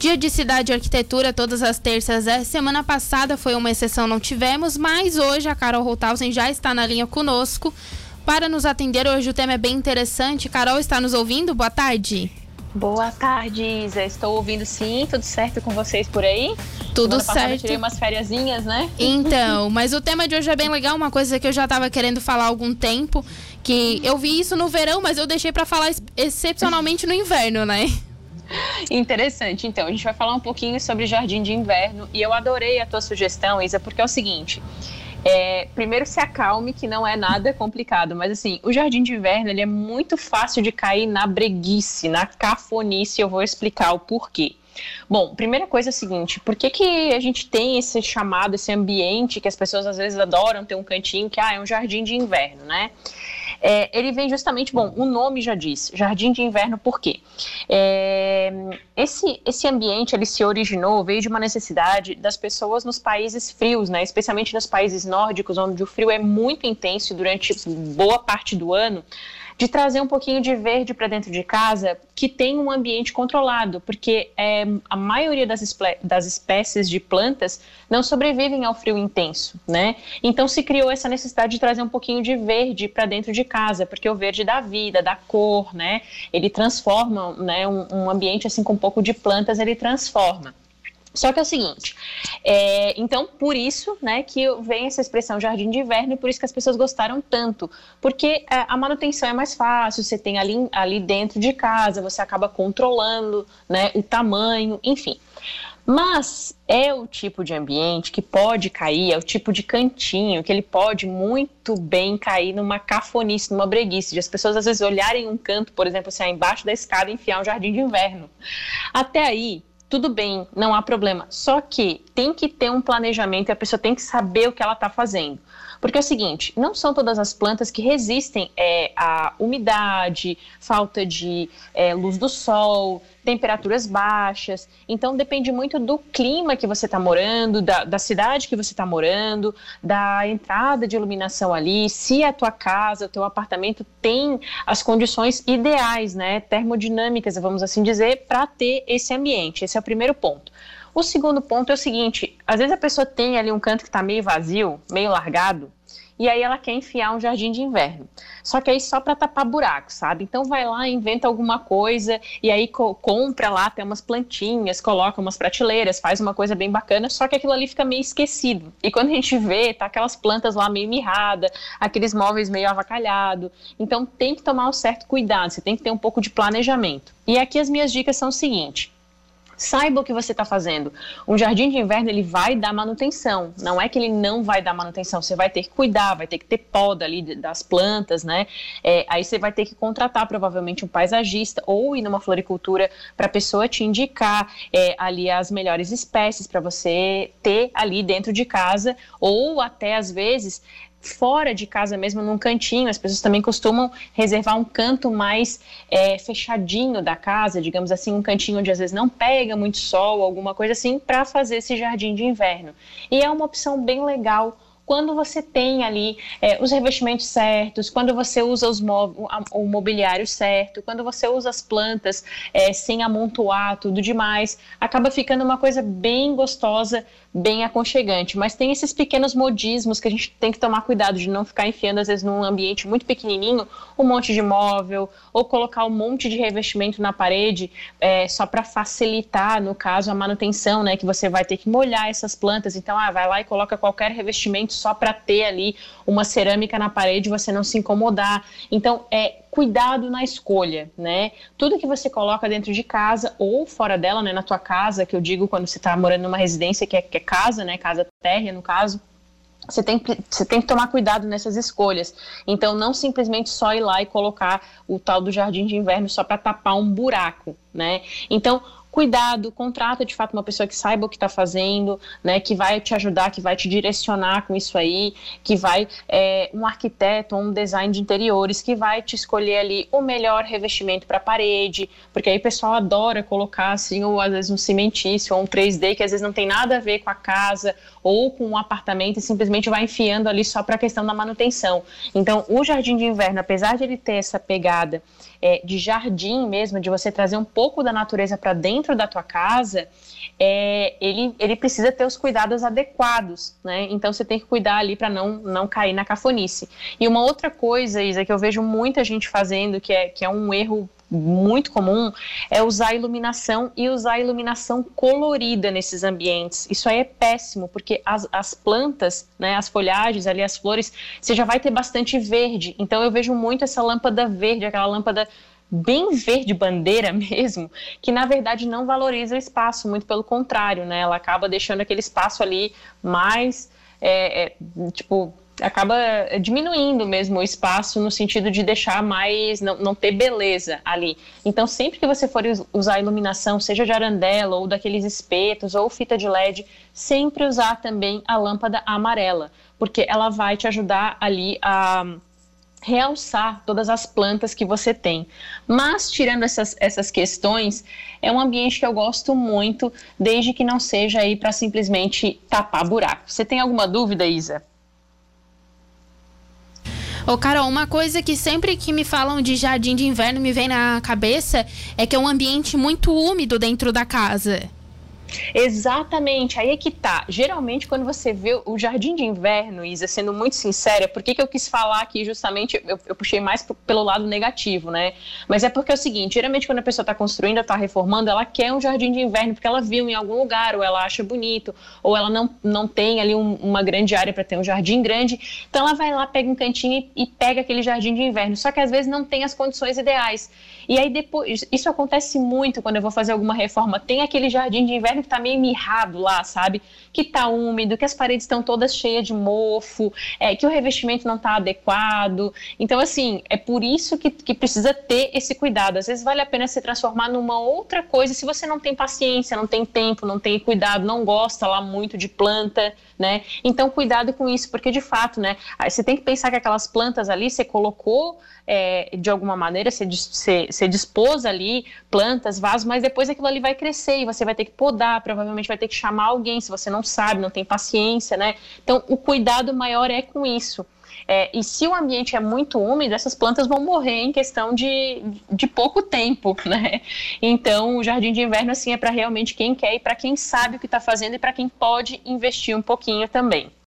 Dia de Cidade e Arquitetura, todas as terças. É. Semana passada foi uma exceção, não tivemos, mas hoje a Carol Rothausen já está na linha conosco para nos atender. Hoje o tema é bem interessante. Carol está nos ouvindo? Boa tarde. Boa tarde, Isa. Estou ouvindo sim, tudo certo com vocês por aí? Tudo Semana certo. tirei umas fériasinhas, né? Então, mas o tema de hoje é bem legal, uma coisa que eu já estava querendo falar há algum tempo, que eu vi isso no verão, mas eu deixei para falar excepcionalmente no inverno, né? Interessante. Então, a gente vai falar um pouquinho sobre jardim de inverno e eu adorei a tua sugestão, Isa, porque é o seguinte. É, primeiro se acalme, que não é nada complicado, mas assim, o jardim de inverno ele é muito fácil de cair na breguice, na cafonice, eu vou explicar o porquê. Bom, primeira coisa é a seguinte, por que, que a gente tem esse chamado, esse ambiente que as pessoas às vezes adoram ter um cantinho que ah, é um jardim de inverno, né? É, ele vem justamente, bom, o nome já diz, Jardim de Inverno, por quê? É, esse, esse ambiente, ele se originou, veio de uma necessidade das pessoas nos países frios, né, especialmente nos países nórdicos, onde o frio é muito intenso durante boa parte do ano, de trazer um pouquinho de verde para dentro de casa que tem um ambiente controlado, porque é, a maioria das, das espécies de plantas não sobrevivem ao frio intenso, né? Então se criou essa necessidade de trazer um pouquinho de verde para dentro de casa, porque o verde dá vida, dá cor, né? Ele transforma, né? Um, um ambiente assim com um pouco de plantas ele transforma. Só que é o seguinte, é, então por isso, né, que vem essa expressão jardim de inverno e por isso que as pessoas gostaram tanto, porque é, a manutenção é mais fácil, você tem ali, ali dentro de casa, você acaba controlando, né, o tamanho, enfim. Mas é o tipo de ambiente que pode cair, é o tipo de cantinho que ele pode muito bem cair numa cafonice, numa breguice, de as pessoas às vezes olharem um canto, por exemplo, assim, embaixo da escada enfiar um jardim de inverno. Até aí, tudo bem, não há problema. Só que tem que ter um planejamento e a pessoa tem que saber o que ela está fazendo. Porque é o seguinte, não são todas as plantas que resistem é, à umidade, falta de é, luz do sol, temperaturas baixas. Então depende muito do clima que você está morando, da, da, cidade que você está morando, da entrada de iluminação ali, se a tua casa, o teu apartamento tem as condições ideais, né, termodinâmicas, vamos assim dizer, para ter esse ambiente. Esse é o primeiro ponto. O segundo ponto é o seguinte: às vezes a pessoa tem ali um canto que está meio vazio, meio largado, e aí ela quer enfiar um jardim de inverno. Só que aí só para tapar buraco, sabe? Então vai lá, inventa alguma coisa e aí co compra lá, tem umas plantinhas, coloca umas prateleiras, faz uma coisa bem bacana, só que aquilo ali fica meio esquecido. E quando a gente vê, tá aquelas plantas lá meio mirrada, aqueles móveis meio avacalhado. Então tem que tomar um certo cuidado, você tem que ter um pouco de planejamento. E aqui as minhas dicas são o seguinte: Saiba o que você está fazendo. Um jardim de inverno ele vai dar manutenção. Não é que ele não vai dar manutenção. Você vai ter que cuidar, vai ter que ter poda ali das plantas, né? É, aí você vai ter que contratar provavelmente um paisagista ou ir numa floricultura para a pessoa te indicar é, ali as melhores espécies para você ter ali dentro de casa ou até às vezes fora de casa mesmo, num cantinho. As pessoas também costumam reservar um canto mais é, fechadinho da casa, digamos assim, um cantinho onde às vezes não pega muito sol, alguma coisa assim, para fazer esse jardim de inverno. E é uma opção bem legal quando você tem ali é, os revestimentos certos, quando você usa os o mobiliário certo, quando você usa as plantas é, sem amontoar tudo demais, acaba ficando uma coisa bem gostosa, bem aconchegante. Mas tem esses pequenos modismos que a gente tem que tomar cuidado de não ficar enfiando, às vezes, num ambiente muito pequenininho, um monte de móvel, ou colocar um monte de revestimento na parede, é, só para facilitar, no caso, a manutenção, né? Que você vai ter que molhar essas plantas. Então, ah, vai lá e coloca qualquer revestimento só para ter ali uma cerâmica na parede e você não se incomodar. Então, é cuidado na escolha, né? Tudo que você coloca dentro de casa ou fora dela, né, na tua casa, que eu digo quando você está morando numa residência que é, que é casa, né, casa térrea no caso, você tem, você tem que tomar cuidado nessas escolhas. Então, não simplesmente só ir lá e colocar o tal do jardim de inverno só para tapar um buraco, né? Então, cuidado, contrata de fato uma pessoa que saiba o que está fazendo, né, que vai te ajudar, que vai te direcionar com isso aí, que vai é, um arquiteto um design de interiores que vai te escolher ali o melhor revestimento para a parede, porque aí o pessoal adora colocar assim, ou às vezes um cimentício ou um 3D que às vezes não tem nada a ver com a casa ou com um apartamento e simplesmente vai enfiando ali só para a questão da manutenção. Então, o jardim de inverno, apesar de ele ter essa pegada é, de jardim mesmo, de você trazer um pouco da natureza para dentro da tua casa, é, ele, ele precisa ter os cuidados adequados, né? Então você tem que cuidar ali para não, não cair na cafonice. E uma outra coisa, Isa, que eu vejo muita gente fazendo, que é, que é um erro muito comum é usar iluminação e usar iluminação colorida nesses ambientes. Isso aí é péssimo, porque as, as plantas, né, as folhagens ali, as flores, você já vai ter bastante verde. Então eu vejo muito essa lâmpada verde, aquela lâmpada bem verde bandeira mesmo, que na verdade não valoriza o espaço, muito pelo contrário, né? Ela acaba deixando aquele espaço ali mais, é, é, tipo, acaba diminuindo mesmo o espaço no sentido de deixar mais, não, não ter beleza ali. Então, sempre que você for usar iluminação, seja de arandela ou daqueles espetos ou fita de LED, sempre usar também a lâmpada amarela, porque ela vai te ajudar ali a realçar todas as plantas que você tem. Mas, tirando essas, essas questões, é um ambiente que eu gosto muito, desde que não seja aí para simplesmente tapar buraco. Você tem alguma dúvida, Isa? Ô, Carol, uma coisa que sempre que me falam de jardim de inverno me vem na cabeça é que é um ambiente muito úmido dentro da casa. Exatamente, aí é que tá. Geralmente, quando você vê o jardim de inverno, Isa, sendo muito sincera, por que, que eu quis falar aqui justamente, eu, eu puxei mais pro, pelo lado negativo, né? Mas é porque é o seguinte: geralmente, quando a pessoa está construindo, está reformando, ela quer um jardim de inverno porque ela viu em algum lugar, ou ela acha bonito, ou ela não, não tem ali um, uma grande área para ter um jardim grande. Então, ela vai lá, pega um cantinho e, e pega aquele jardim de inverno. Só que às vezes não tem as condições ideais. E aí, depois, isso acontece muito quando eu vou fazer alguma reforma. Tem aquele jardim de inverno que tá meio mirrado lá, sabe? Que tá úmido, que as paredes estão todas cheias de mofo, é, que o revestimento não tá adequado. Então, assim, é por isso que, que precisa ter esse cuidado. Às vezes vale a pena se transformar numa outra coisa se você não tem paciência, não tem tempo, não tem cuidado, não gosta lá muito de planta, né? Então, cuidado com isso, porque de fato, né? Você tem que pensar que aquelas plantas ali você colocou é, de alguma maneira, você, você, você dispôs ali plantas, vasos, mas depois aquilo ali vai crescer e você vai ter que podar, provavelmente vai ter que chamar alguém se você não sabe, não tem paciência, né? Então, o cuidado maior é com isso. É, e se o ambiente é muito úmido, essas plantas vão morrer em questão de, de pouco tempo, né? Então, o jardim de inverno, assim, é para realmente quem quer e para quem sabe o que está fazendo e para quem pode investir um pouquinho também.